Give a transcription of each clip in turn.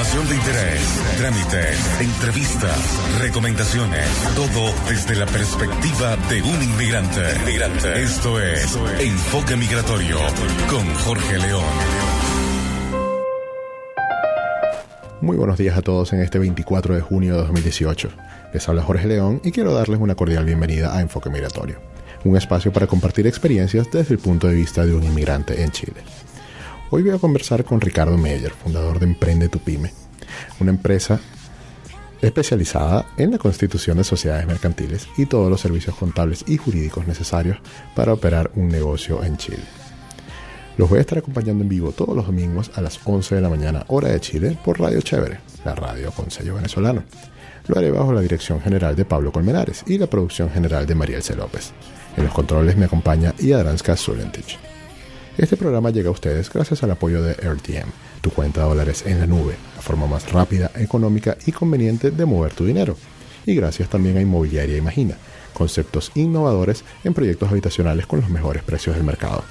Información de interés, trámites, entrevistas, recomendaciones, todo desde la perspectiva de un inmigrante. inmigrante. Esto es Enfoque Migratorio con Jorge León. Muy buenos días a todos en este 24 de junio de 2018. Les habla Jorge León y quiero darles una cordial bienvenida a Enfoque Migratorio, un espacio para compartir experiencias desde el punto de vista de un inmigrante en Chile. Hoy voy a conversar con Ricardo Meyer, fundador de Emprende tu Pyme, una empresa especializada en la constitución de sociedades mercantiles y todos los servicios contables y jurídicos necesarios para operar un negocio en Chile. Los voy a estar acompañando en vivo todos los domingos a las 11 de la mañana hora de Chile por Radio Chévere, la radio con sello venezolano. Lo haré bajo la dirección general de Pablo Colmenares y la producción general de Mariel C. López. En los controles me acompaña Iadranska Zulentich. Este programa llega a ustedes gracias al apoyo de RTM, tu cuenta de dólares en la nube, la forma más rápida, económica y conveniente de mover tu dinero. Y gracias también a Inmobiliaria Imagina, conceptos innovadores en proyectos habitacionales con los mejores precios del mercado.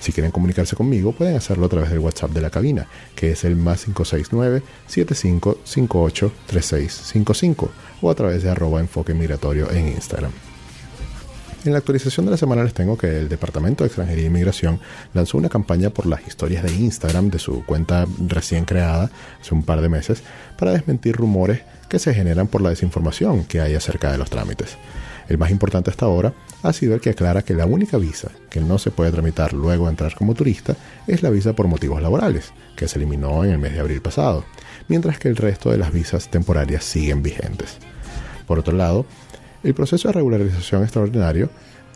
Si quieren comunicarse conmigo, pueden hacerlo a través del WhatsApp de la cabina, que es el más 569-7558-3655, o a través de arroba enfoque migratorio en Instagram. En la actualización de la semana les tengo que el Departamento de Extranjería e Inmigración lanzó una campaña por las historias de Instagram de su cuenta recién creada hace un par de meses para desmentir rumores que se generan por la desinformación que hay acerca de los trámites. El más importante hasta ahora ha sido el que aclara que la única visa que no se puede tramitar luego de entrar como turista es la visa por motivos laborales, que se eliminó en el mes de abril pasado, mientras que el resto de las visas temporarias siguen vigentes. Por otro lado, el proceso de regularización extraordinario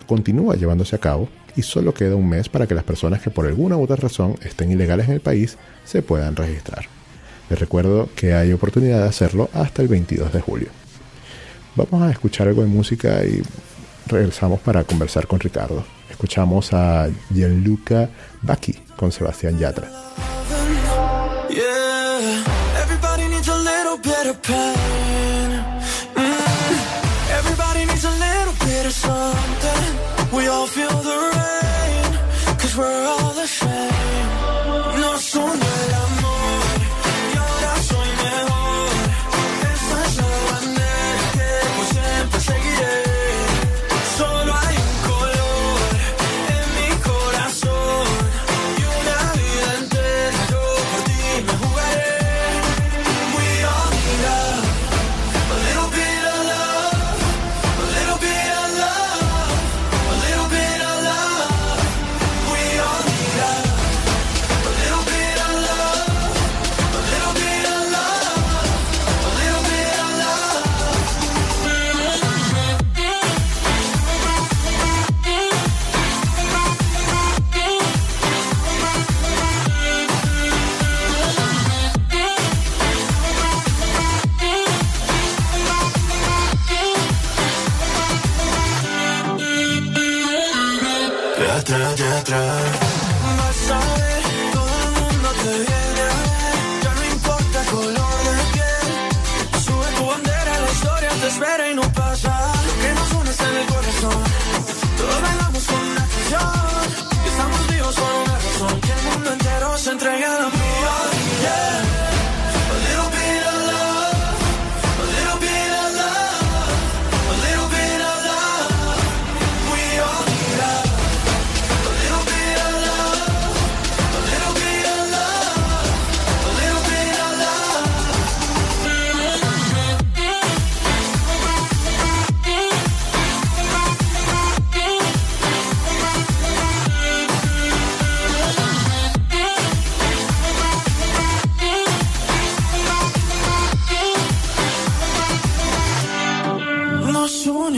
continúa llevándose a cabo y solo queda un mes para que las personas que por alguna u otra razón estén ilegales en el país se puedan registrar. Les recuerdo que hay oportunidad de hacerlo hasta el 22 de julio. Vamos a escuchar algo de música y regresamos para conversar con Ricardo. Escuchamos a Gianluca Bacchi con Sebastián Yatra. So.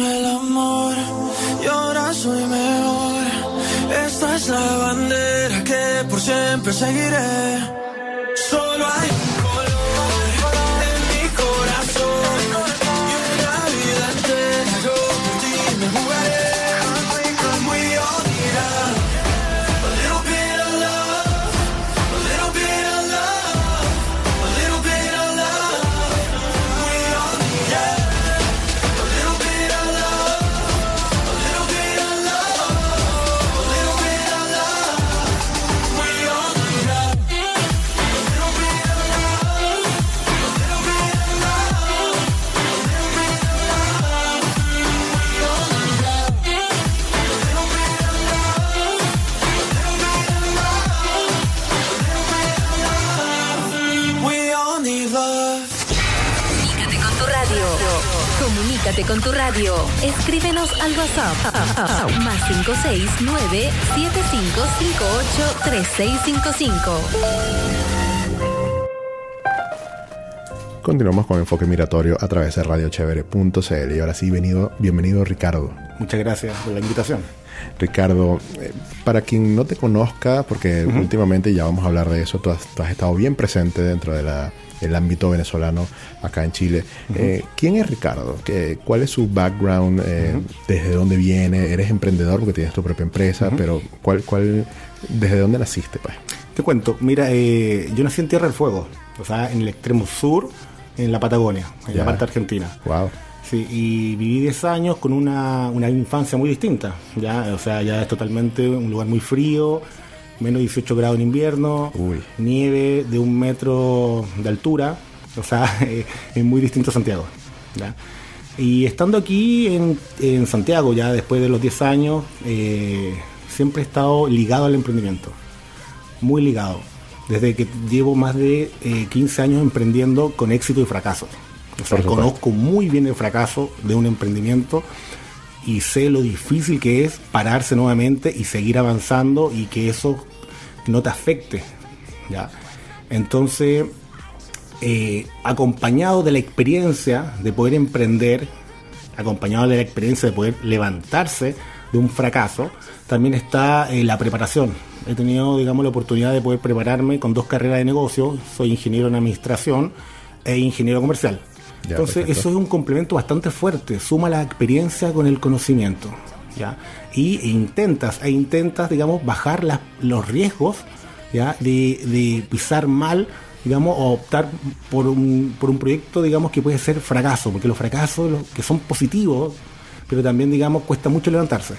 el amor y ahora soy mejor. Esta es la bandera que por siempre seguiré. Con tu radio. Escríbenos al WhatsApp. Más 569 7558 3655. Continuamos con Enfoque Migratorio a través de radiochevere.cl y ahora sí, venido, bienvenido Ricardo. Muchas gracias por la invitación. Ricardo, eh, para quien no te conozca, porque últimamente ya vamos a hablar de eso, tú has, tú has estado bien presente dentro del ámbito venezolano acá en Chile. Eh, ¿Quién es Ricardo? ¿Qué, ¿Cuál es su background? Eh, ¿Desde dónde viene? ¿Eres emprendedor porque tienes tu propia empresa? Pero ¿cuál, cuál, ¿desde dónde naciste? Pues? Te cuento, mira, yo nací en Tierra del Fuego, o sea, en el extremo sur en la Patagonia, en la parte argentina. Wow. Sí, y viví 10 años con una, una, infancia muy distinta. Ya, o sea, ya es totalmente un lugar muy frío, menos 18 grados en invierno, nieve de un metro de altura. O sea, es muy distinto a Santiago. ¿ya? Y estando aquí en, en, Santiago, ya después de los 10 años, eh, siempre he estado ligado al emprendimiento. Muy ligado desde que llevo más de 15 eh, años emprendiendo con éxito y fracaso. O sea, conozco muy bien el fracaso de un emprendimiento y sé lo difícil que es pararse nuevamente y seguir avanzando y que eso no te afecte. ¿ya? Entonces, eh, acompañado de la experiencia de poder emprender, acompañado de la experiencia de poder levantarse de un fracaso, también está eh, la preparación he tenido, digamos, la oportunidad de poder prepararme con dos carreras de negocio. Soy ingeniero en administración e ingeniero comercial. Entonces, eso es un complemento bastante fuerte. Suma la experiencia con el conocimiento. ¿ya? Y e intentas, e intentas, digamos, bajar los riesgos ¿ya? De, pisar mal digamos, o optar por un, por un proyecto, digamos, que puede ser fracaso, porque los fracasos que son positivos, pero también, digamos, cuesta mucho levantarse.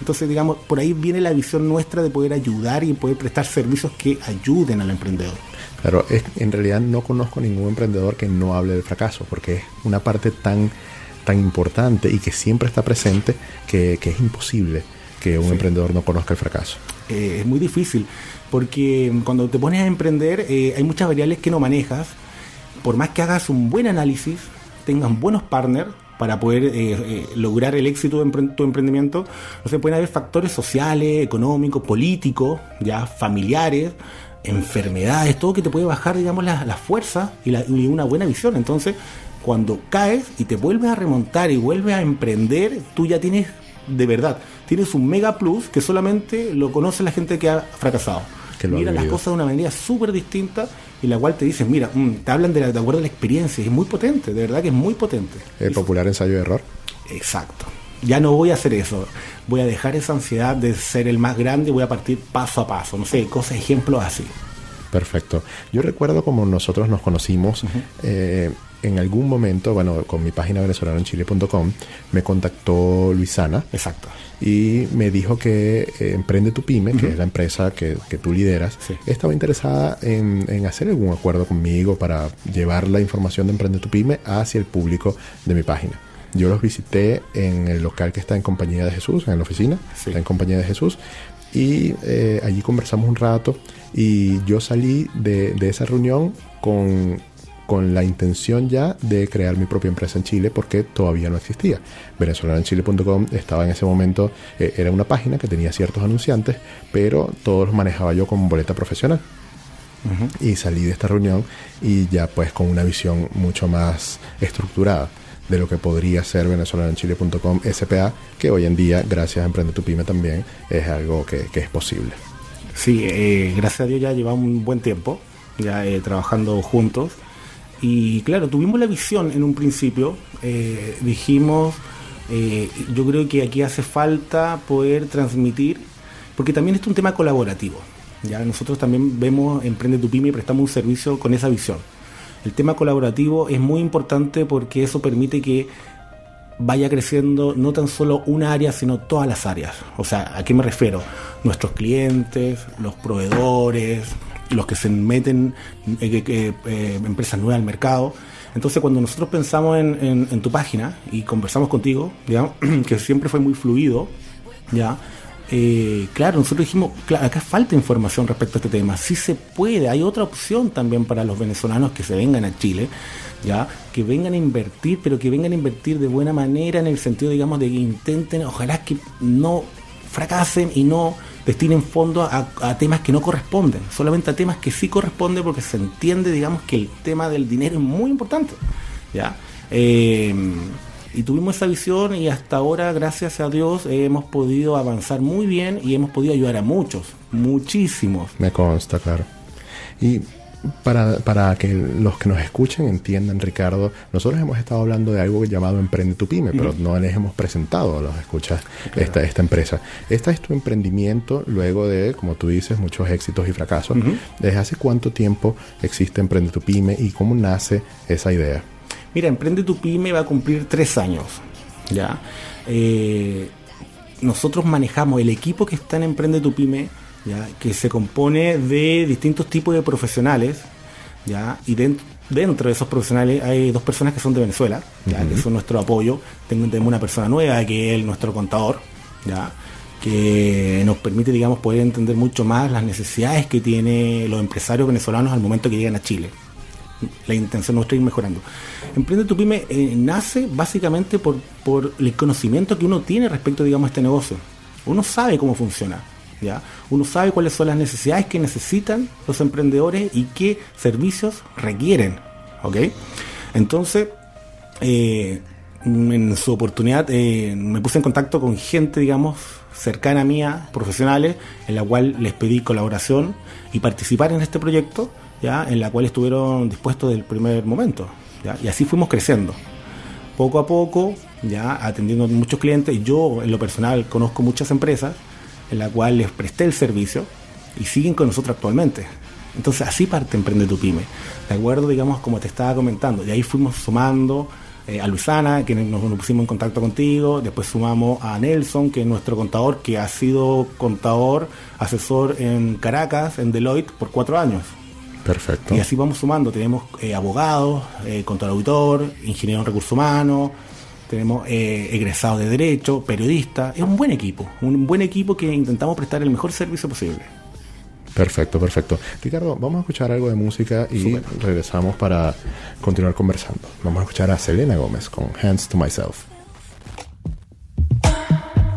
Entonces, digamos, por ahí viene la visión nuestra de poder ayudar y poder prestar servicios que ayuden al emprendedor. Claro, es, en realidad no conozco ningún emprendedor que no hable del fracaso, porque es una parte tan, tan importante y que siempre está presente que, es imposible que un emprendedor no conozca el fracaso. Eh, es muy difícil, porque cuando te pones a emprender eh, hay muchas variables que no manejas. Por más que hagas un buen análisis, tengas buenos partners, para poder eh, eh, lograr el éxito de tu emprendimiento, no se pueden haber factores sociales, económicos, políticos, ya familiares, enfermedades, todo que te puede bajar, digamos, las la fuerzas y, y, una buena visión. Entonces, cuando caes y te vuelves a remontar y vuelves a emprender, tú ya tienes, de verdad, tienes un mega plus que solamente lo conoce la gente que ha fracasado. Mira las cosas de una manera súper distinta y la cual te dicen, mira, mm, te hablan de, la, de acuerdo a la experiencia, es muy potente, de verdad que es muy potente. El popular ensayo de error. Exacto. Ya no voy a hacer eso. Voy a dejar esa ansiedad de ser el más grande y voy a partir paso a paso. No sé, cosas, ejemplos así. Perfecto. Yo recuerdo como nosotros nos conocimos. Eh, en algún momento, bueno, con mi página venezolanoenchile.com, me contactó Luisana. Exacto y me dijo que eh, Emprende tu Pyme, que es la empresa que, tú lideras, estaba interesada en, hacer algún acuerdo conmigo para llevar la información de Emprende tu Pyme hacia el público de mi página. Yo los visité en el local que está en Compañía de Jesús, en la oficina, está en Compañía de Jesús, y eh, allí conversamos un rato y yo salí de, de esa reunión con con la intención ya de crear mi propia empresa en Chile porque todavía no existía. Venezolanoenchile.com estaba en ese momento, eh, era una página que tenía ciertos anunciantes, pero todos los manejaba yo como boleta profesional. Y salí de esta reunión y ya pues con una visión mucho más estructurada de lo que podría ser venezolanoenchile.com SPA, que hoy en día, gracias a Emprende tu Pyme también, es algo que, es posible. Sí, eh, gracias a Dios ya llevamos un buen tiempo ya eh, trabajando juntos y claro, tuvimos la visión en un principio, eh, dijimos, yo creo que aquí hace falta poder transmitir, porque también es un tema colaborativo. Ya nosotros también vemos Emprende tu Pyme y prestamos un servicio con esa visión. El tema colaborativo es muy importante porque eso permite que vaya creciendo no tan solo una área, sino todas las áreas. O sea, ¿a qué me refiero? Nuestros clientes, los proveedores, los que se meten eh, eh, empresas nuevas al mercado. Entonces, cuando nosotros pensamos en, tu página y conversamos contigo, que siempre fue muy fluido, ¿ya? Eh, claro, nosotros dijimos, acá falta información respecto a este tema. Sí se puede, hay otra opción también para los venezolanos que se vengan a Chile, ya, que vengan a invertir, pero que vengan a invertir de buena manera en el sentido, digamos, de que intenten, ojalá que no fracasen y no destinen fondos a, temas que no corresponden, solamente a temas que sí corresponden porque se entiende, digamos, que el tema del dinero es muy importante, ya. Eh, y tuvimos esa visión y hasta ahora, gracias a Dios, hemos podido avanzar muy bien y hemos podido ayudar a muchos, muchísimos. Me consta, claro. Y para, para, que los que nos escuchen entiendan, Ricardo, nosotros hemos estado hablando de algo llamado Emprende tu Pyme, pero no les hemos presentado a los escuchas esta, esta empresa. Esta es tu emprendimiento luego de, como tú dices, muchos éxitos y fracasos. ¿Desde hace cuánto tiempo existe Emprende tu Pyme y cómo nace esa idea? Mira, Emprende tu Pyme va a cumplir tres años. ¿ya? Eh, nosotros manejamos el equipo que está en Emprende tu Pyme, ¿ya? que se compone de distintos tipos de profesionales. ¿ya? Y dentro, de esos profesionales hay dos personas que son de Venezuela, ¿ya? que son nuestro apoyo. Tengo, tenemos una persona nueva que es nuestro contador. ¿ya? que nos permite, digamos, poder entender mucho más las necesidades que tienen los empresarios venezolanos al momento que llegan a Chile la intención nuestra es ir mejorando. Emprende tu pyme eh, nace básicamente por, por el conocimiento que uno tiene respecto, digamos, a este negocio. Uno sabe cómo funciona, ¿ya? Uno sabe cuáles son las necesidades que necesitan los emprendedores y qué servicios requieren, ¿ok? Entonces, eh, en su oportunidad eh, me puse en contacto con gente, digamos, cercana a mía, profesionales, en la cual les pedí colaboración y participar en este proyecto ¿ya? en la cual estuvieron dispuestos del primer momento. Y así fuimos creciendo. Poco a poco, ya atendiendo muchos clientes, yo en lo personal conozco muchas empresas en la cual les presté el servicio y siguen con nosotros actualmente. Entonces así parte Emprende tu Pyme. De acuerdo, digamos, como te estaba comentando. Y ahí fuimos sumando eh, a Luisana, que nos, nos, pusimos en contacto contigo. Después sumamos a Nelson, que es nuestro contador, que ha sido contador, asesor en Caracas, en Deloitte, por cuatro años. Perfecto. Y así vamos sumando. Tenemos eh, abogados, eh, contador auditor, ingeniero en recursos humanos, tenemos eh, egresados de derecho, periodistas. Es un buen equipo, un buen equipo que intentamos prestar el mejor servicio posible. Perfecto, perfecto. Ricardo, vamos a escuchar algo de música y regresamos para continuar conversando. Vamos a escuchar a Selena Gómez con Hands to Myself.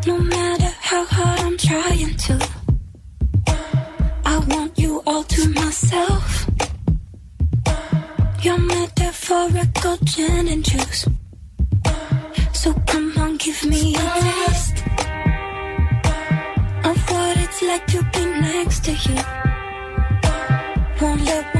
No matter how hard I'm trying to. Want you all to myself. Your metaphorical gin and juice. So come on, give me a taste of what it's like to be next to you. Won't let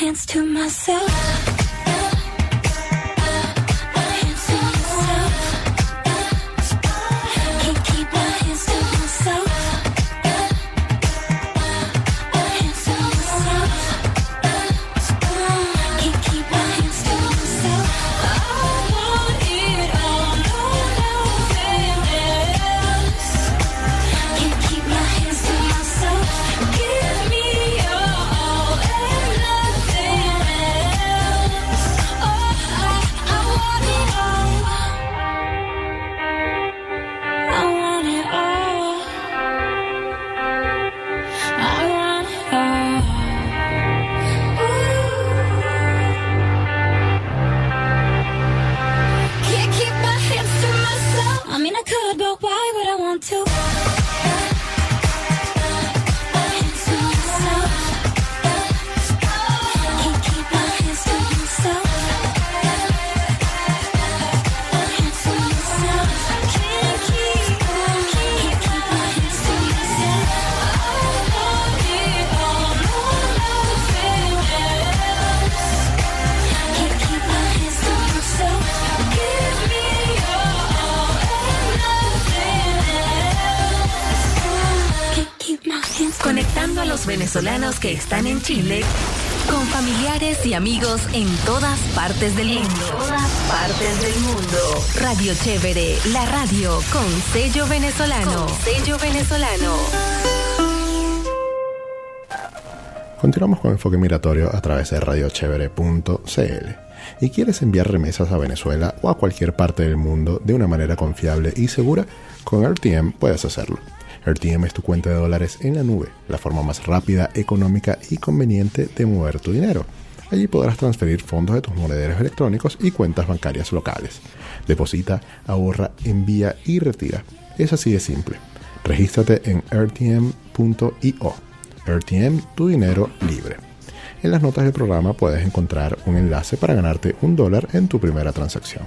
hands to myself. Venezolanos que están en Chile con familiares y amigos en todas partes del mundo. En todas partes del mundo. Radio Chévere, la radio con sello venezolano. sello venezolano. Continuamos con Enfoque Migratorio a través de radiochevere.cl. ¿Y quieres enviar remesas a Venezuela o a cualquier parte del mundo de una manera confiable y segura? Con RTM puedes hacerlo. RTM es tu cuenta de dólares en la nube, la forma más rápida, económica y conveniente de mover tu dinero. Allí podrás transferir fondos de tus monederos electrónicos y cuentas bancarias locales. Deposita, ahorra, envía y retira. Es así de simple. Regístrate en rtm.io. RTM, tu dinero libre. En las notas del programa puedes encontrar un enlace para ganarte un dólar en tu primera transacción.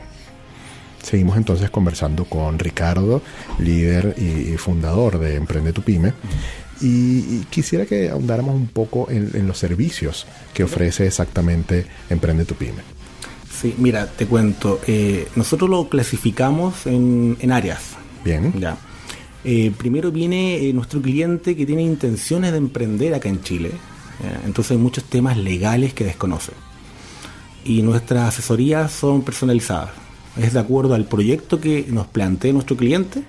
Seguimos entonces conversando con Ricardo, líder y fundador de Emprende tu Pyme. Y, quisiera que ahondáramos un poco en, los servicios que ofrece exactamente Emprende tu Pyme. Sí, mira, te cuento. Eh, nosotros lo clasificamos en, áreas. Bien. Ya. Eh, primero viene eh, nuestro cliente que tiene intenciones de emprender acá en Chile. entonces hay muchos temas legales que desconoce. Y nuestras asesorías son personalizadas es de acuerdo al proyecto que nos plantee nuestro cliente,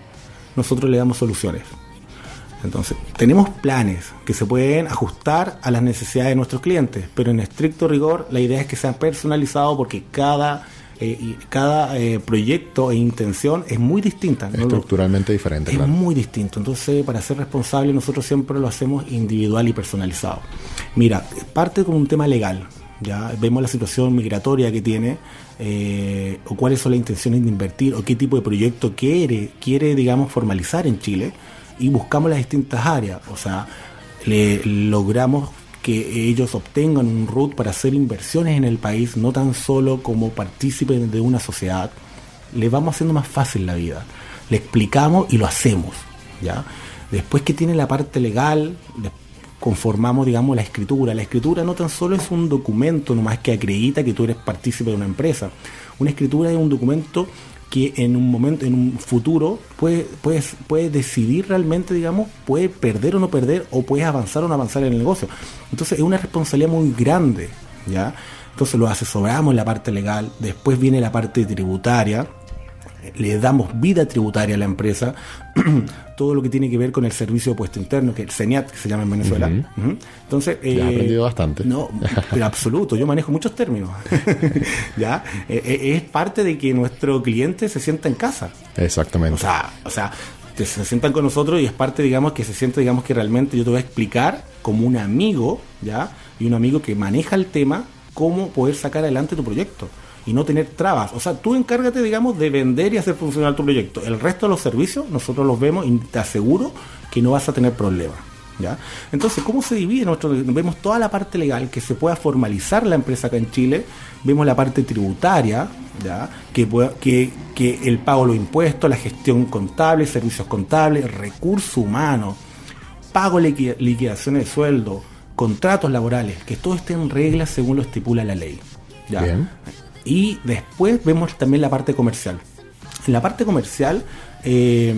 nosotros le damos soluciones. Entonces, tenemos planes que se pueden ajustar a las necesidades de nuestros clientes, pero en estricto rigor la idea es que sea personalizado porque cada, eh, cada eh, proyecto e intención es muy distinta. Estructuralmente diferente. Es muy distinto. Entonces, para ser responsable, nosotros siempre lo hacemos individual y personalizado. Mira, parte con un tema legal. Ya vemos la situación migratoria que tiene eh, o cuáles son las intenciones de invertir o qué tipo de proyecto quiere, quiere digamos, formalizar en Chile y buscamos las distintas áreas. O sea, le logramos que ellos obtengan un RUT para hacer inversiones en el país, no tan solo como partícipes de una sociedad. Le vamos haciendo más fácil la vida. Le explicamos y lo hacemos. ¿ya? Después que tiene la parte legal, conformamos, digamos, la escritura. La escritura no tan solo es un documento nomás que acredita que tú eres partícipe de una empresa. Una escritura es un documento que en un momento, en un futuro, puedes, puedes, puedes decidir realmente, digamos, puede perder o no perder, o puedes avanzar o no avanzar en el negocio. Entonces es una responsabilidad muy grande, ¿ya? Entonces lo asesoramos en la parte legal, después viene la parte tributaria, le damos vida tributaria a la empresa, todo lo que tiene que ver con el servicio de puesto interno, que el CENIAT, que se llama en Venezuela. Entonces, he eh, aprendido bastante. No, pero absoluto, yo manejo muchos términos. ¿Ya? Eh, eh, es parte de que nuestro cliente se sienta en casa. Exactamente. O sea, o sea, se sientan con nosotros y es parte, digamos, que se siente, digamos, que realmente yo te voy a explicar como un amigo, ¿ya? Y un amigo que maneja el tema, cómo poder sacar adelante tu proyecto y no tener trabas. O sea, tú encárgate, digamos, de vender y hacer funcionar tu proyecto. El resto de los servicios nosotros los vemos y te aseguro que no vas a tener problemas. ¿Ya? Entonces, ¿cómo se divide nuestro? Vemos toda la parte legal, que se pueda formalizar la empresa acá en Chile, vemos la parte tributaria, ¿ya? Que, que, el pago de los impuestos, la gestión contable, servicios contables, recursos humanos, pago de liquidaciones de sueldo, contratos laborales, que todo esté en regla según lo estipula la ley. ¿ya? Bien. Y después vemos también la parte comercial. En la parte comercial, eh,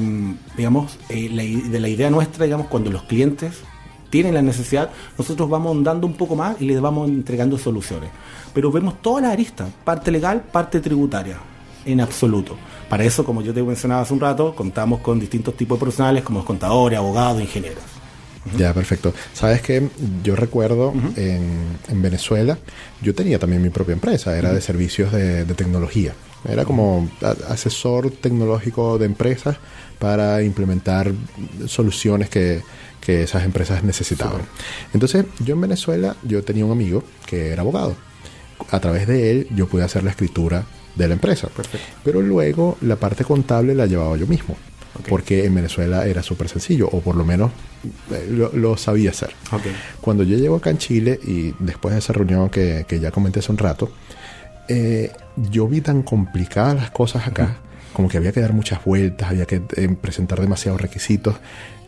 digamos, eh, de la idea nuestra, digamos, cuando los clientes tienen la necesidad, nosotros vamos dando un poco más y les vamos entregando soluciones. Pero vemos todas las aristas, parte legal, parte tributaria, en absoluto. Para eso, como yo te mencionaba hace un rato, contamos con distintos tipos de profesionales como contadores, abogados, ingenieros. Ya, perfecto. Sabes que yo recuerdo en, Venezuela, yo tenía también mi propia empresa, era de servicios de, tecnología. Era como asesor tecnológico de empresas para implementar soluciones que, esas empresas necesitaban. Entonces, yo en Venezuela, yo tenía un amigo que era abogado. A través de él, yo pude hacer la escritura de la empresa. Perfecto. Pero luego la parte contable la llevaba yo mismo porque en Venezuela era súper sencillo, o por lo menos eh, lo, sabía hacer. Cuando yo llego acá en Chile y después de esa reunión que, ya comenté hace un rato, eh, yo vi tan complicadas las cosas acá, como que había que dar muchas vueltas, había que eh, presentar demasiados requisitos,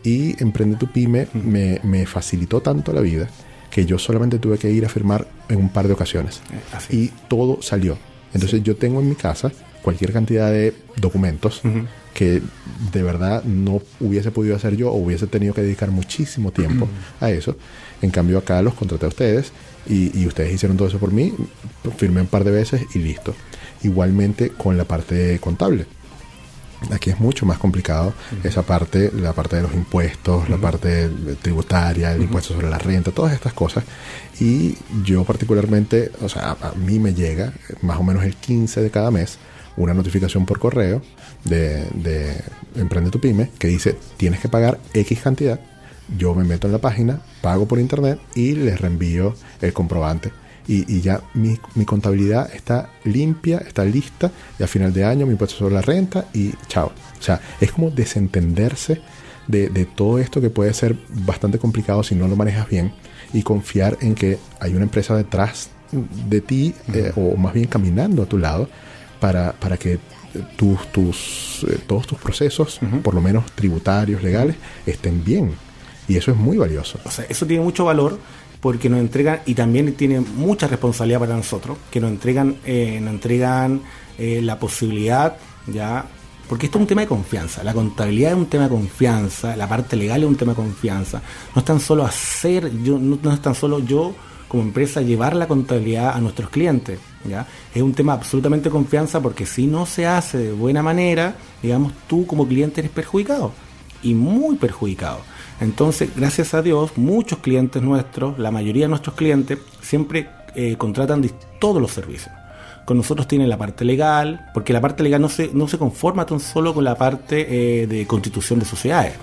y Emprende tu Pyme me, me facilitó tanto la vida que yo solamente tuve que ir a firmar en un par de ocasiones. y todo salió. Entonces yo tengo en mi casa cualquier cantidad de documentos que de verdad no hubiese podido hacer yo o hubiese tenido que dedicar muchísimo tiempo a eso. En cambio acá los contraté a ustedes y, ustedes hicieron todo eso por mí, firmé un par de veces y listo. Igualmente con la parte contable. Aquí es mucho más complicado esa parte, la parte de los impuestos, la parte tributaria, el impuesto sobre la renta, todas estas cosas. Y yo particularmente, o sea, a, mí me llega más o menos el 15 de cada mes una notificación por correo de, de Emprende tu Pyme que dice tienes que pagar X cantidad. Yo me meto en la página, pago por internet y les reenvío el comprobante y, ya mi, contabilidad está limpia, está lista, y a final de año mi impuesto sobre la renta y chao. O sea, es como desentenderse de, todo esto que puede ser bastante complicado si no lo manejas bien y confiar en que hay una empresa detrás de ti eh, o más bien caminando a tu lado para, para que tus, tus, eh, todos tus procesos, por lo menos tributarios, legales, estén bien. Y eso es muy valioso. O sea, eso tiene mucho valor porque nos entregan, y también tiene mucha responsabilidad para nosotros, que nos entregan, eh, nos entregan eh, la posibilidad, ya, porque esto es un tema de confianza, la contabilidad es un tema de confianza, la parte legal es un tema de confianza, no es tan solo hacer, yo, no, es tan solo yo como empresa llevar la contabilidad a nuestros clientes, ¿ya? Es un tema absolutamente confianza porque si no se hace de buena manera, digamos, tú como cliente eres perjudicado y muy perjudicado. Entonces, gracias a Dios, muchos clientes nuestros, la mayoría de nuestros clientes, siempre eh, contratan todos los servicios. Con nosotros tienen la parte legal, porque la parte legal no se, no se conforma tan solo con la parte eh, de constitución de sociedades.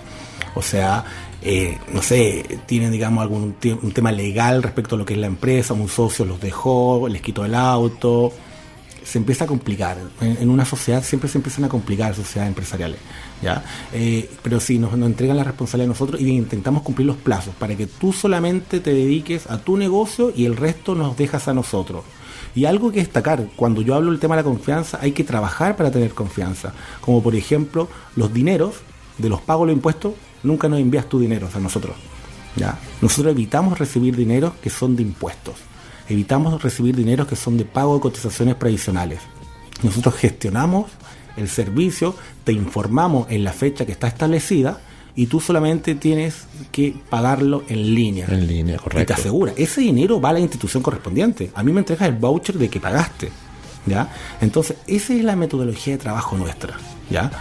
O sea, eh, no sé, tienen, digamos, algún un tema legal respecto a lo que es la empresa, un socio los dejó, les quitó el auto, se empieza a complicar. En, una sociedad siempre se empiezan a complicar sociedades empresariales. ¿ya? Eh, pero sí, nos, entregan la responsabilidad a nosotros y intentamos cumplir los plazos para que tú solamente te dediques a tu negocio y el resto nos dejas a nosotros. Y algo que destacar, cuando yo hablo del tema de la confianza, hay que trabajar para tener confianza. Como por ejemplo, los dineros de los pagos de los impuestos, nunca nos envías tu dinero a nosotros. ¿ya? Nosotros evitamos recibir dinero que son de impuestos evitamos recibir dinero que son de pago de cotizaciones previsionales. Nosotros gestionamos el servicio, te informamos en la fecha que está establecida y tú solamente tienes que pagarlo en línea. En línea, correcto. Y te asegura, ese dinero va a la institución correspondiente. A mí me entregas el voucher de que pagaste. ¿Ya? Entonces, esa es la metodología de trabajo nuestra. ¿Ya?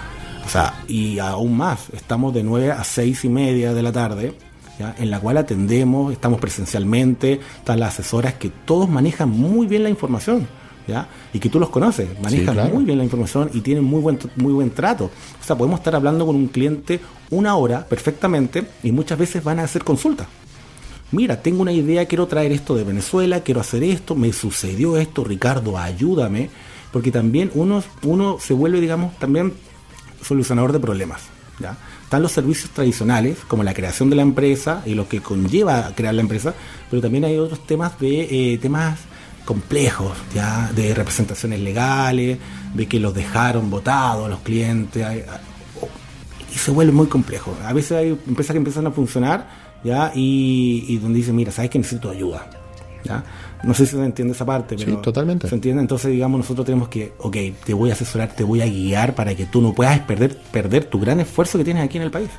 O sea, y aún más, estamos de 9 a 6 y media de la tarde en la cual atendemos, estamos presencialmente, están las asesoras que todos manejan muy bien la información. ¿Ya? Y que tú los conoces, manejan muy bien la información y tienen muy buen, muy buen trato. O sea, podemos estar hablando con un cliente una hora perfectamente y muchas veces van a hacer consultas. Mira, tengo una idea, quiero traer esto de Venezuela, quiero hacer esto, me sucedió esto, Ricardo, ayúdame, porque también uno, uno se vuelve, digamos, también solucionador de problemas. ¿ya? Están los servicios tradicionales, como la creación de la empresa y lo que conlleva crear la empresa, pero también hay otros temas de eh, temas complejos, ya de representaciones legales, de que los dejaron votados los clientes, y se vuelve muy complejo. A veces hay empresas que empiezan a funcionar, ya y, y donde dicen, mira, sabes que necesito ayuda, ya no sé si se entiende esa parte, pero. Sí, totalmente. ¿Se entiende? Entonces, digamos, nosotros tenemos que, ok, te voy a asesorar, te voy a guiar para que tú no puedas perder, perder tu gran esfuerzo que tienes aquí en el país.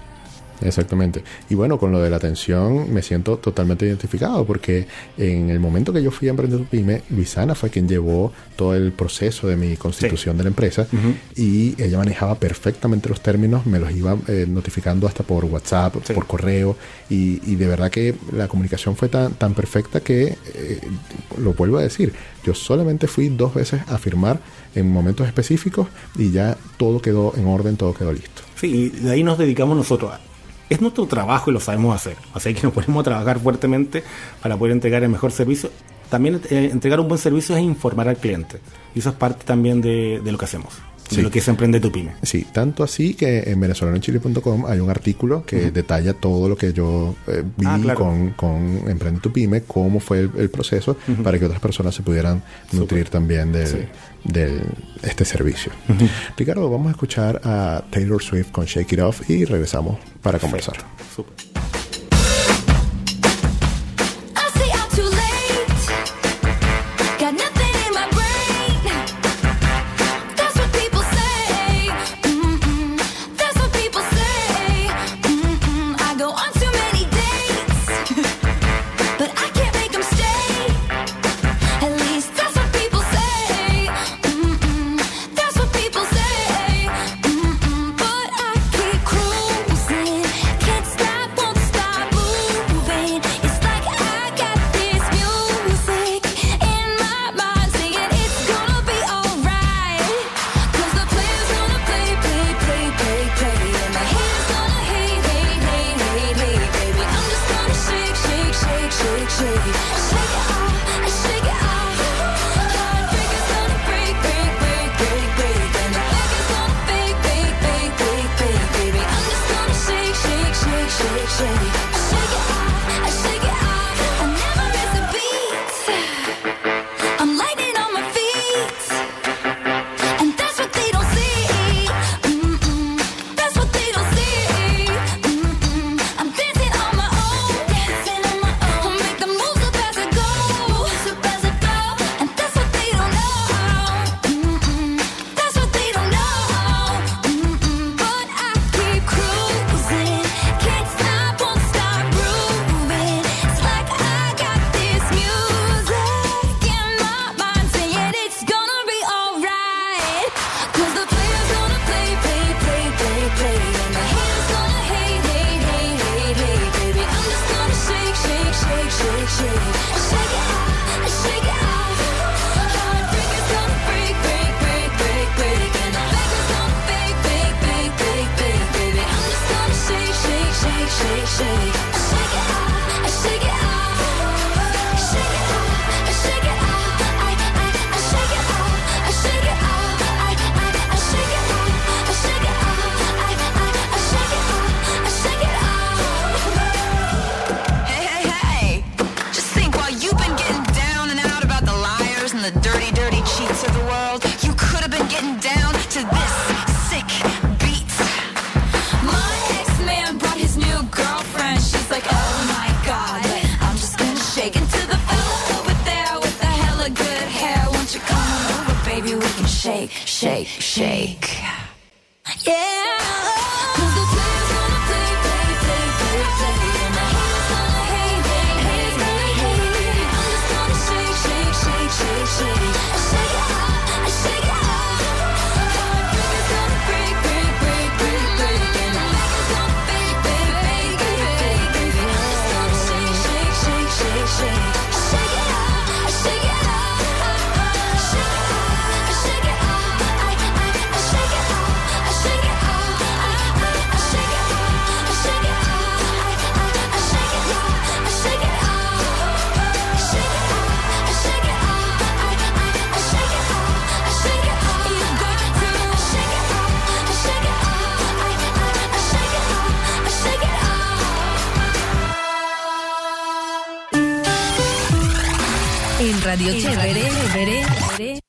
Exactamente. Y bueno, con lo de la atención me siento totalmente identificado porque en el momento que yo fui a emprender pyme, Luisana fue quien llevó todo el proceso de mi constitución de la empresa y ella manejaba perfectamente los términos, me los iba eh, notificando hasta por WhatsApp, por correo y, de verdad que la comunicación fue tan, tan perfecta que, eh, lo vuelvo a decir, yo solamente fui dos veces a firmar en momentos específicos y ya todo quedó en orden, todo quedó listo. Sí, y de ahí nos dedicamos nosotros es nuestro trabajo y lo sabemos hacer. Así que nos ponemos a trabajar fuertemente para poder entregar el mejor servicio. También eh, entregar un buen servicio es informar al cliente. Y eso es parte también de, lo que hacemos. De lo que es Emprende tu Pyme. Sí, tanto así que en venezolanochile.com hay un artículo que detalla todo lo que yo eh, vi ah, con, Emprende tu Pyme, cómo fue el, proceso, para que otras personas se pudieran nutrir también de, de este servicio. Ricardo, vamos a escuchar a Taylor Swift con Shake It Off y regresamos para conversar.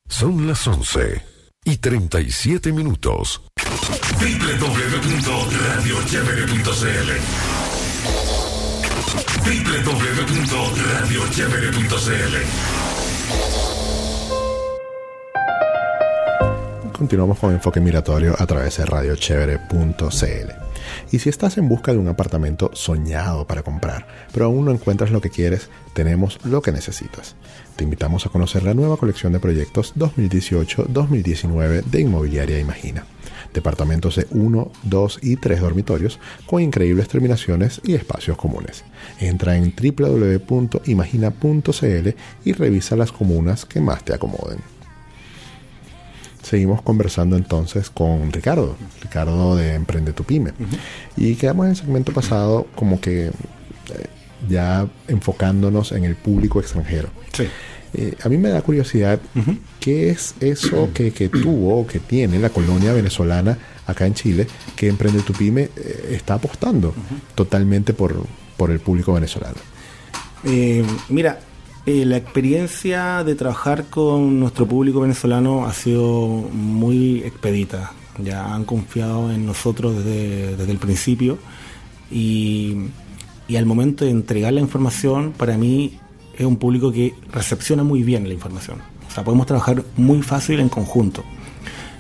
Son las 11 y 37 minutos. www.radiochevere.cl www.radiochevere.cl Continuamos con Enfoque Migratorio a través de radiochevere.cl. Y si estás en busca de un apartamento soñado para comprar, pero aún no encuentras lo que quieres, tenemos lo que necesitas. Te invitamos a conocer la nueva colección de proyectos 2018-2019 de Inmobiliaria Imagina. Departamentos de 1, 2 y 3 dormitorios con increíbles terminaciones y espacios comunes. Entra en www.imagina.cl y revisa las comunas que más te acomoden. Seguimos conversando entonces con Ricardo, Ricardo de Emprende tu Pyme. Y quedamos en el segmento pasado como que eh, ya enfocándonos en el público extranjero. Sí. Eh, a mí me da curiosidad, ¿qué es eso que, tuvo o que tiene la colonia venezolana acá en Chile que Emprende tu Pyme eh, está apostando totalmente por, por, el público venezolano? Eh, mira, la experiencia de trabajar con nuestro público venezolano ha sido muy expedita. Ya han confiado en nosotros desde, desde el principio y, y al momento de entregar la información, para mí es un público que recepciona muy bien la información. O sea, podemos trabajar muy fácil en conjunto.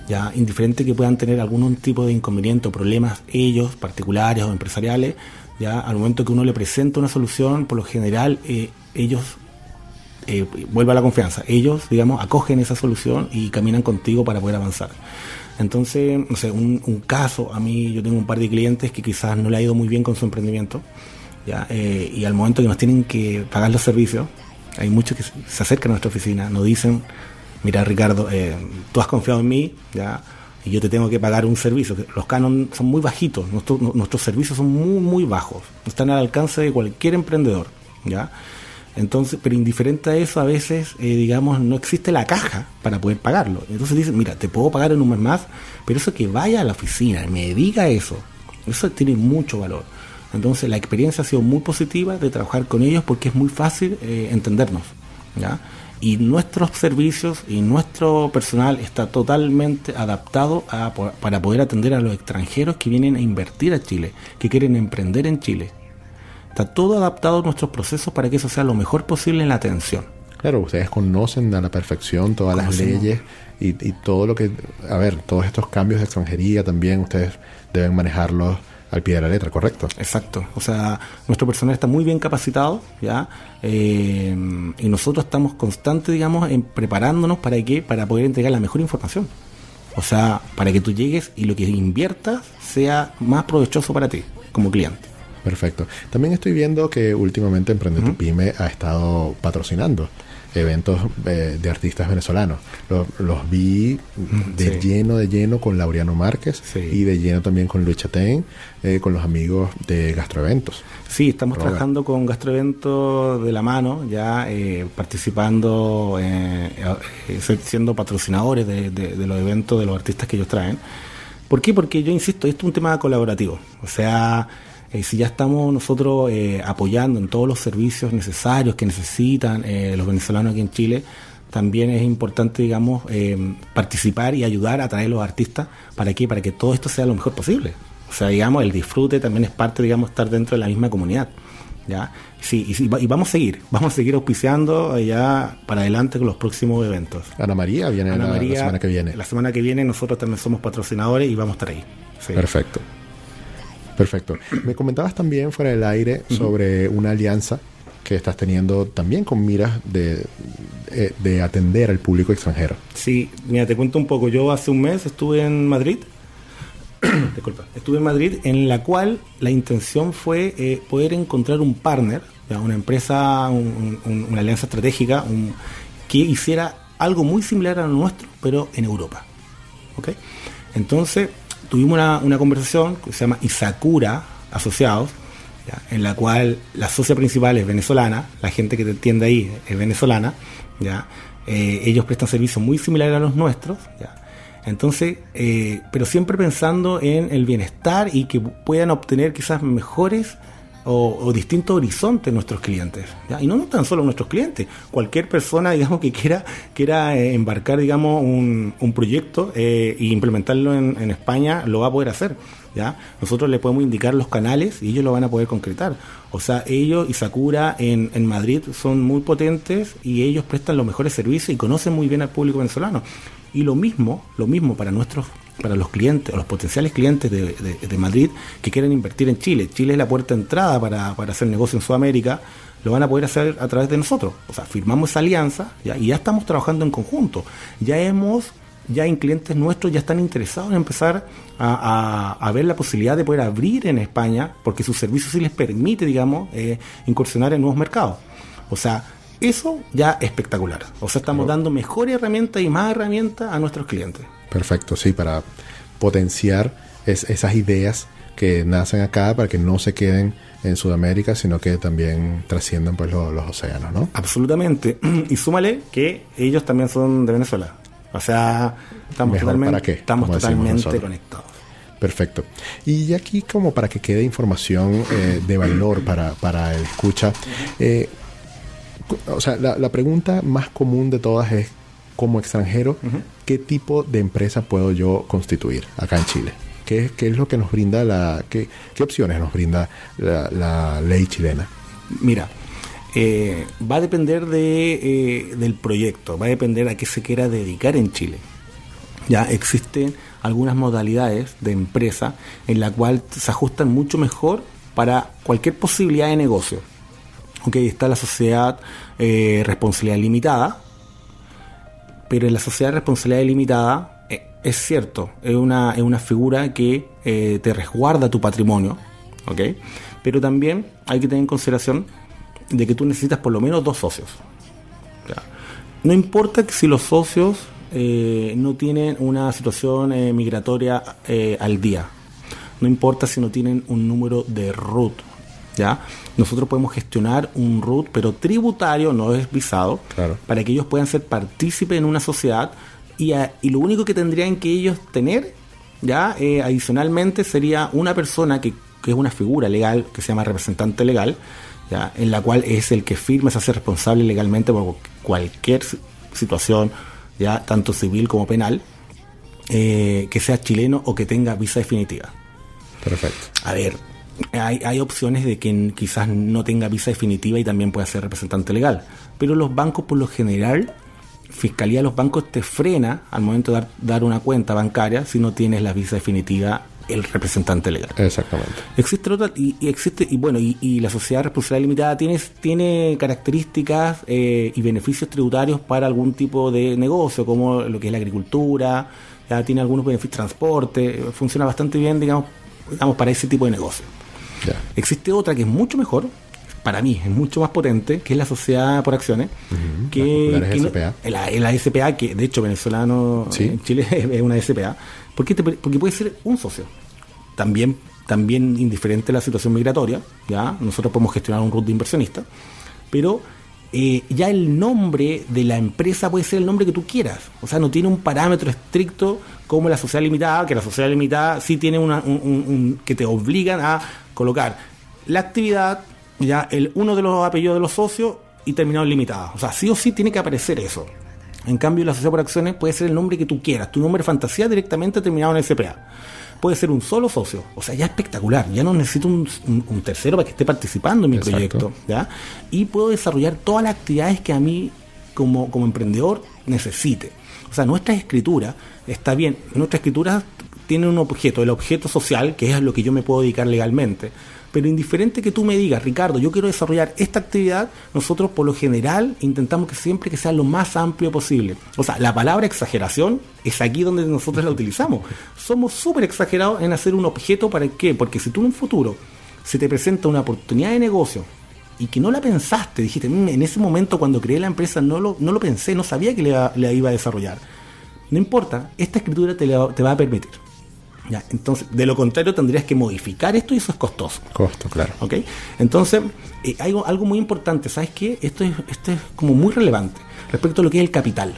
Ya, indiferente que puedan tener algún tipo de inconveniente o problemas ellos, particulares o empresariales, ya al momento que uno le presenta una solución, por lo general eh, ellos eh, vuelve a la confianza. Ellos, digamos, acogen esa solución y caminan contigo para poder avanzar. Entonces, no sé, un, caso, a mí yo tengo un par de clientes que quizás no le ha ido muy bien con su emprendimiento eh, y al momento que nos tienen que pagar los servicios, hay muchos que se acercan a nuestra oficina, nos dicen, mira Ricardo, eh, tú has confiado en mí, ¿ya? y yo te tengo que pagar un servicio. Los canon son muy bajitos, nuestros servicios son muy, muy bajos, están al alcance de cualquier emprendedor. ¿ya? Entonces, pero indiferente a eso, a veces, eh, digamos, no existe la caja para poder pagarlo. Entonces dicen, mira, te puedo pagar en un mes más, pero eso que vaya a la oficina me diga eso, eso tiene mucho valor. Entonces, la experiencia ha sido muy positiva de trabajar con ellos porque es muy fácil eh, entendernos. ¿ya? Y nuestros servicios y nuestro personal está totalmente adaptado para poder atender a los extranjeros que vienen a invertir a Chile, que quieren emprender en Chile. Está todo adaptado a nuestros procesos para que eso sea lo mejor posible en la atención. Claro, ustedes conocen a la perfección todas las leyes y, todo lo que, a ver, todos estos cambios de extranjería también ustedes deben manejarlos al pie de la letra, ¿correcto? Exacto. O sea, nuestro personal está muy bien capacitado, ¿ya? Eh, y nosotros estamos constantes, digamos, en preparándonos para qué, para poder entregar la mejor información. O sea, para que tú llegues y lo que inviertas sea más provechoso para ti como cliente. Perfecto. También estoy viendo que últimamente Emprende tu Pyme ha estado patrocinando eventos eh, de artistas venezolanos. Los, vi de lleno, de lleno con Laureano Márquez y de lleno también con Luis Chatén, eh, con los amigos de Gastroeventos. Sí, estamos trabajando con Gastroeventos de la mano, ya eh, participando, siendo patrocinadores de, de los eventos de los artistas que ellos traen. ¿Por qué? Porque yo insisto, esto es un tema colaborativo. O sea, eh, si ya estamos nosotros eh, apoyando en todos los servicios necesarios que necesitan eh, los venezolanos aquí en Chile, también es importante, digamos, participar y ayudar a traer a los artistas. ¿Para qué? Para que todo esto sea lo mejor posible. O sea, digamos, el disfrute también es parte, digamos, estar dentro de la misma comunidad. ¿ya? Sí, y, vamos a seguir, vamos a seguir auspiciando ya para adelante con los próximos eventos. Ana María viene la, semana que viene. La semana que viene nosotros también somos patrocinadores y vamos a estar ahí. Perfecto. Perfecto. Me comentabas también fuera del aire sobre una alianza que estás teniendo también con miras de, eh, de, atender al público extranjero. Sí, mira, te cuento un poco. Yo hace un mes estuve en Madrid. Disculpa. Estuve en Madrid en la cual la intención fue eh, poder encontrar un partner, una empresa, una alianza estratégica que hiciera algo muy similar a lo nuestro, pero en Europa. ¿Ok? Entonces, tuvimos una, conversación que se llama Isakura Asociados, en la cual la socia principal es venezolana, la gente que te entiende ahí es venezolana, ¿ya? Eh, ellos prestan servicios muy similares a los nuestros, ¿ya? entonces, eh, pero siempre pensando en el bienestar y que puedan obtener quizás mejores o, distintos horizontes nuestros clientes. Y no, tan solo nuestros clientes, cualquier persona, digamos, que quiera, quiera eh, embarcar, digamos, un, un proyecto e implementarlo en, España, lo va a poder hacer. ¿ya? Nosotros le podemos indicar los canales y ellos lo van a poder concretar. O sea, ellos y Sakura en, en Madrid son muy potentes y ellos prestan los mejores servicios y conocen muy bien al público venezolano. Y lo mismo, lo mismo para nuestros para los clientes o los potenciales clientes de, Madrid que quieren invertir en Chile. Chile es la puerta de entrada para, hacer negocio en Sudamérica, lo van a poder hacer a través de nosotros. O sea, firmamos esa alianza y ya estamos trabajando en conjunto. Ya hemos, ya en clientes nuestros ya están interesados en empezar a, ver la posibilidad de poder abrir en España, porque su servicio sí les permite, digamos, eh, incursionar en nuevos mercados. O sea, eso ya es espectacular. O sea, estamos dando mejores herramientas y más herramientas a nuestros clientes. Perfecto, sí, para potenciar esas ideas que nacen acá para que no se queden en Sudamérica, sino que también trasciendan pues los, océanos, ¿no? Absolutamente. Y súmale que ellos también son de Venezuela. O sea, estamos totalmente, Estamos totalmente conectados. Perfecto. Y aquí como para que quede información eh, de valor para, para el escucha, eh, o sea, la, la, pregunta más común de todas es como extranjero, ¿qué tipo de empresa puedo yo constituir acá en Chile? ¿Qué, qué es lo que nos brinda la... Qué, qué opciones nos brinda la, ley chilena? Mira, eh, va a depender de, eh, del proyecto, va a depender a qué se quiera dedicar en Chile. Ya existen algunas modalidades de empresa en la cual se ajustan mucho mejor para cualquier posibilidad de negocio. Ok, está la sociedad eh, responsabilidad limitada, pero en la sociedad de responsabilidad limitada eh, es cierto, es una, es una figura que eh, te resguarda tu patrimonio, ¿ok? Pero también hay que tener en consideración de que tú necesitas por lo menos dos socios. No importa que si los socios eh, no tienen una situación migratoria al día, no importa si no tienen un número de root, ¿ya? Nosotros podemos gestionar un RUT, pero tributario, no es visado, Claro. para que ellos puedan ser partícipes en una sociedad y, a- y lo único que tendrían que ellos tener, ya eh, adicionalmente, sería una persona que, que es una figura legal que se llama representante legal, ya en la cual es el que firma, se hace responsable legalmente por cualquier si- situación, ya tanto civil como penal, eh, que sea chileno o que tenga visa definitiva. Perfecto. A ver, hay, hay opciones de que quizás no tenga visa definitiva y también pueda ser representante legal. Pero los bancos, por lo general, Fiscalía de los bancos te frena al momento de dar, dar una cuenta bancaria si no tienes la visa definitiva el representante legal. Exactamente. Existe otra y, y existe y bueno y, y la sociedad responsabilidad limitada tiene tiene características eh, y beneficios tributarios para algún tipo de negocio como lo que es la agricultura ya tiene algunos beneficios transporte funciona bastante bien digamos digamos para ese tipo de negocio Existe otra que es mucho mejor para mí es mucho más potente que es la sociedad por acciones que, que no- SPA. la, la SPA que de hecho venezolano Sí. en Chile es una SPA porque te- porque puede ser un socio también también indiferente a la situación migratoria ya nosotros podemos gestionar un RUT de inversionista pero eh, ya el nombre de la empresa puede ser el nombre que tú quieras o sea no tiene un parámetro estricto como la sociedad limitada que la sociedad limitada sí tiene una un- que te obligan a colocar la actividad ya el uno de los apellidos de los socios y terminado en limitada o sea sí o sí tiene que aparecer eso en cambio, la sociedad por acciones puede ser el nombre que tú quieras. Tu nombre fantasía directamente terminado en SPA. Puede ser un solo socio. O sea, ya espectacular. Ya no necesito un, un- un tercero para que esté participando en mi Exacto. proyecto. ¿ya? Y puedo desarrollar todas las actividades que a mí, como, como emprendedor, necesite. O sea, nuestra escritura está bien. Nuestra escritura tiene un objeto, el objeto social, que es a lo que yo me puedo dedicar legalmente. Pero indiferente que tú me digas, Ricardo, yo quiero desarrollar esta actividad, nosotros por lo general intentamos que siempre que sea lo más amplio posible. O sea, la palabra exageración es aquí donde nosotros la utilizamos. Somos súper exagerados en hacer un objeto para qué? Porque si tú en un futuro se te presenta una oportunidad de negocio y que no la pensaste, dijiste, "Mm, en ese momento cuando creé la empresa no lo, no lo pensé, no sabía que la iba a desarrollar. No importa, esta escritura te va a permitir. Ya, entonces, de lo contrario tendrías que modificar esto y eso es costoso. Costo, claro. ¿ok? Entonces, eh, algo, algo muy importante, ¿sabes qué? Esto es, esto es como muy relevante respecto a lo que es el capital.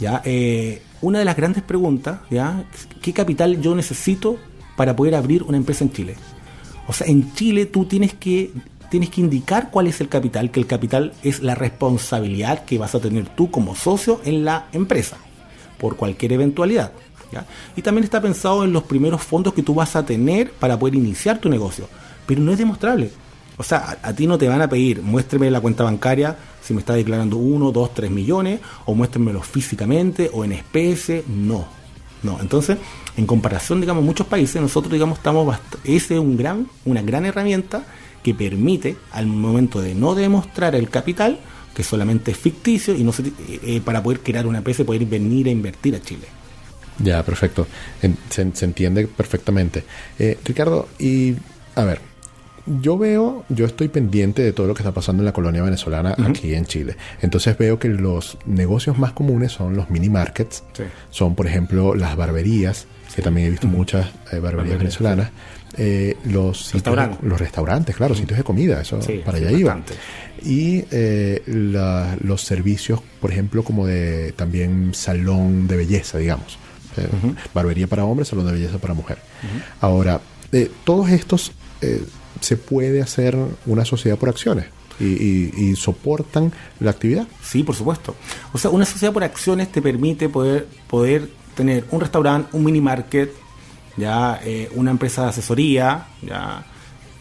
¿ya? Eh, una de las grandes preguntas, ¿ya? ¿qué capital yo necesito para poder abrir una empresa en Chile? O sea, en Chile tú tienes que, tienes que indicar cuál es el capital, que el capital es la responsabilidad que vas a tener tú como socio en la empresa, por cualquier eventualidad. ¿Ya? Y también está pensado en los primeros fondos que tú vas a tener para poder iniciar tu negocio, pero no es demostrable. O sea, a, ti no te van a pedir, muéstreme la cuenta bancaria si me está declarando 1, 2, 3 millones, o muéstrenmelo físicamente o en especie, no. No, entonces, en comparación, digamos, muchos países, nosotros, digamos, estamos ese es un gran, una gran herramienta que permite, al momento de no demostrar el capital, que solamente es ficticio, y no se- eh, eh, para poder crear una empresa poder venir a invertir a Chile. Ya, perfecto. Se, se entiende perfectamente. Eh, Ricardo, y a ver, yo veo, yo estoy pendiente de todo lo que está pasando en la colonia venezolana aquí en Chile. Entonces veo que los negocios más comunes son los mini markets, Sí. son por ejemplo las barberías, que también he visto muchas eh, barberías Barberías, venezolanas, eh, los sitios Restaurantes. los restaurantes, claro, sitios de comida, eso para allá iba. Y eh, la- los servicios, por ejemplo, como de también salón de belleza, digamos. Eh, Barbería para hombres, salón de belleza para mujer. Ahora, eh, todos estos eh, se puede hacer una sociedad por acciones y, y- y soportan la actividad. Sí, por supuesto. O sea, una sociedad por acciones te permite poder, poder tener un restaurante, un mini market, ya eh, una empresa de asesoría, ya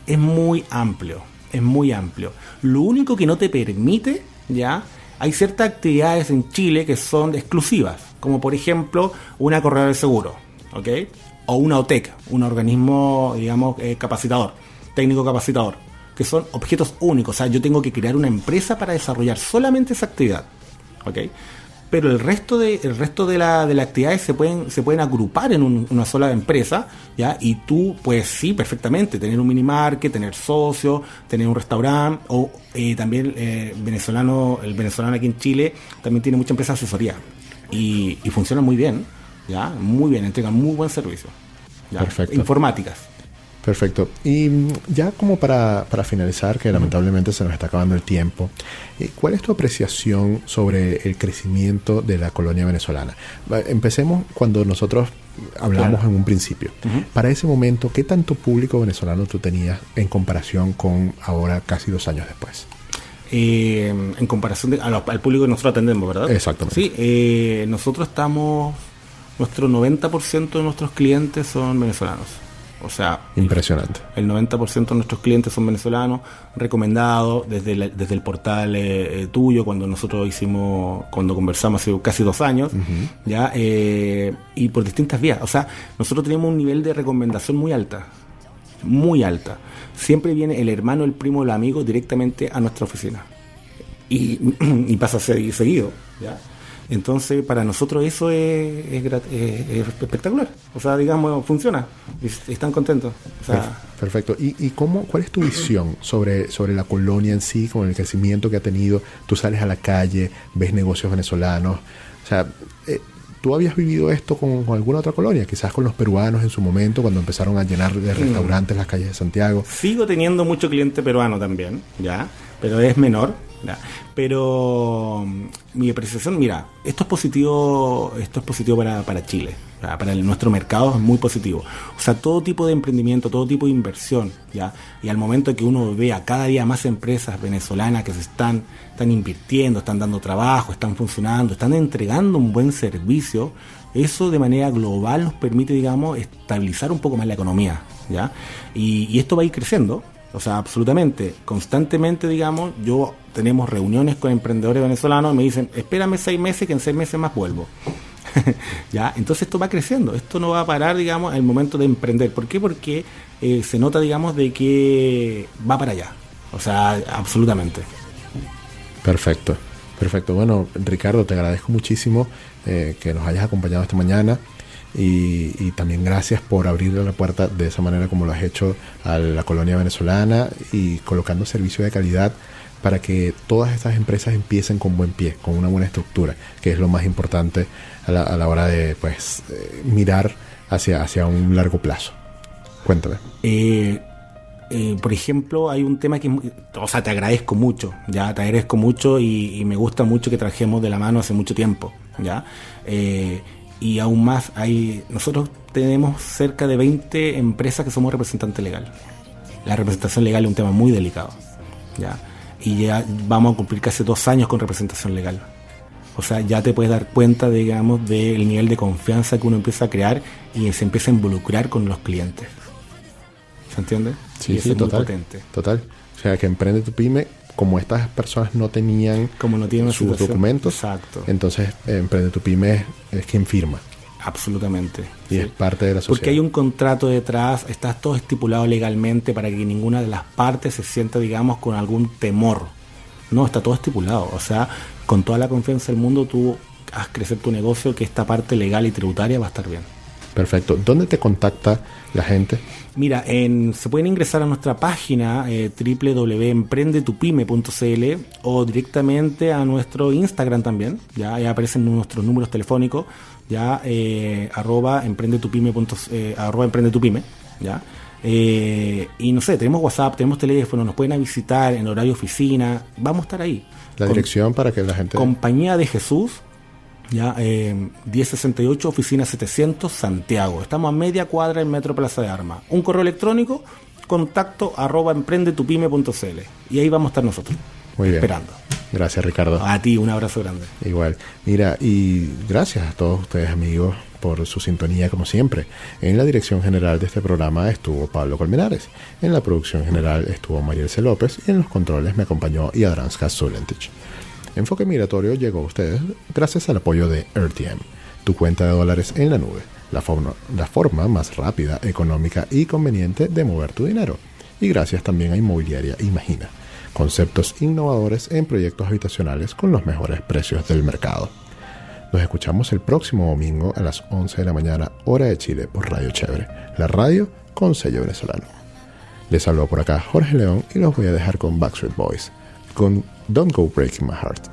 es muy amplio, es muy amplio. Lo único que no te permite, ya, hay ciertas actividades en Chile que son exclusivas, como por ejemplo una corredora de seguro, ¿ok? O una OTEC, un organismo, digamos, eh, capacitador, técnico capacitador, que son objetos únicos. O sea, yo tengo que crear una empresa para desarrollar solamente esa actividad, ¿ok? Pero el resto de, el resto de, la, de las actividades se pueden, se pueden agrupar en un- una sola empresa, ¿ya? Y tú, pues sí, perfectamente, tener un mini market, tener socios, tener un restaurante, o eh, también eh, venezolano, el venezolano aquí en Chile también tiene mucha empresa de asesoría. Y, y funciona muy bien, ¿ya? Muy bien, entregan muy buen servicio. ¿ya? Perfecto. Informáticas. Perfecto. Y mm, ya como para, para finalizar, que lamentablemente se nos está acabando el tiempo, eh, ¿cuál es tu apreciación sobre el crecimiento de la colonia venezolana? Empecemos cuando nosotros hablamos Claro. en un principio. Para ese momento, ¿qué tanto público venezolano tú tenías en comparación con ahora casi dos años después? Eh, en comparación de- al público que nosotros atendemos, ¿verdad? Exactamente. Sí, eh, nosotros estamos, nuestro 90% de nuestros clientes son venezolanos. O sea, Impresionante. el 90% de nuestros clientes son venezolanos, recomendados desde, la- desde el portal eh, eh, tuyo, cuando nosotros hicimos, cuando conversamos hace casi dos años, ya eh, y por distintas vías. O sea, nosotros tenemos un nivel de recomendación muy alta, muy alta. Siempre viene el hermano, el primo, el amigo directamente a nuestra oficina. Y, y pasa a ser seguido, ¿ya? Entonces, para nosotros eso es, es grat- es- es espectacular. O sea, digamos, funciona. Están contentos. O sea, Perf- Perfecto. ¿Y, y cómo, cuál es tu visión sobre, sobre la colonia en sí, con el crecimiento que ha tenido? Tú sales a la calle, ves negocios venezolanos. O sea, eh, ¿tú habías vivido esto con, con alguna otra colonia? Quizás con los peruanos en su momento, cuando empezaron a llenar de restaurantes las calles de Santiago. Sigo teniendo mucho cliente peruano también, ¿ya? Pero es menor, ¿ya? Pero mm, mi apreciación, mira, esto es positivo, esto es positivo para, para Chile, para nuestro mercado es muy positivo. O sea, todo tipo de emprendimiento, todo tipo de inversión, ¿ya? Y al momento que uno vea cada día más empresas venezolanas que se están, están invirtiendo, están dando trabajo, están funcionando, están entregando un buen servicio, eso de manera global nos permite, digamos, estabilizar un poco más la economía, ¿ya? Y, y esto va a ir creciendo, o sea, absolutamente, constantemente, digamos, yo tenemos reuniones con emprendedores venezolanos y me dicen, espérame seis meses que en seis meses más vuelvo. ya, entonces esto va creciendo, esto no va a parar, digamos, al momento de emprender. ¿Por qué? Porque eh, se nota, digamos, de que va para allá. O sea, absolutamente. Perfecto, perfecto. Bueno, Ricardo, te agradezco muchísimo eh, que nos hayas acompañado esta mañana y, y también gracias por abrirle la puerta de esa manera como lo has hecho a la colonia venezolana y colocando servicio de calidad para que todas estas empresas empiecen con buen pie, con una buena estructura, que es lo más importante a la, a la hora de pues eh, mirar hacia, hacia un largo plazo. Cuéntame. Eh, eh, por ejemplo, hay un tema que, o sea, te agradezco mucho, ya, te agradezco mucho y, y me gusta mucho que trabajemos de la mano hace mucho tiempo, ya. Y aún más, hay, nosotros tenemos cerca de 20 empresas que somos representante legal. La representación legal es un tema muy delicado, ya. Y ya vamos a cumplir casi dos años con representación legal. O sea, ya te puedes dar cuenta, digamos, del nivel de confianza que uno empieza a crear y se empieza a involucrar con los clientes. ¿Se entiende? Sí, y eso sí, es muy total. potente. Total. O sea, que emprende tu pyme, como estas personas no tenían Como no tienen una sus situación- documentos, Exacto. entonces eh, emprende tu pyme es, es quien firma Absolutamente. y sí. es parte de la sociedad. Porque hay un contrato detrás, está todo estipulado legalmente para que ninguna de las partes se sienta, digamos, con algún temor. No, está todo estipulado. O sea, con toda la confianza del mundo, tú haz crecer tu negocio, que esta parte legal y tributaria va a estar bien. Perfecto. ¿Dónde te contacta la gente? Mira, en- se pueden ingresar a nuestra página eh, www.emprendetupime.cl o directamente a nuestro Instagram también. Ya, ahí aparecen nuestros números telefónicos, ya eh, arroba emprendetupime. punto- eh, arroba ya. Eh, y no sé, tenemos WhatsApp, tenemos teléfono, nos pueden visitar en horario oficina, vamos a estar ahí. La Con- dirección para que la gente... Compañía de Jesús, ya eh, 1068, oficina 700, Santiago. Estamos a media cuadra en Metro Plaza de Armas. Un correo electrónico, contacto arroba. Y ahí vamos a estar nosotros, Muy bien. esperando. Gracias, Ricardo. A ti, un abrazo grande. Igual. Mira, y gracias a todos ustedes, amigos, por su sintonía, como siempre. En la dirección general de este programa estuvo Pablo Colmenares. En la producción general estuvo Marielce López. Y en los controles me acompañó Yadranska Zulentich. Enfoque Migratorio llegó a ustedes gracias al apoyo de RTM, tu cuenta de dólares en la nube, la forma, la forma más rápida, económica y conveniente de mover tu dinero. Y gracias también a Inmobiliaria Imagina, conceptos innovadores en proyectos habitacionales con los mejores precios del mercado. Nos escuchamos el próximo domingo a las 11 de la mañana, hora de Chile, por Radio Chévere, la radio con sello venezolano. Les habló por acá Jorge León y los voy a dejar con Backstreet Boys, con Don't Go Breaking My Heart.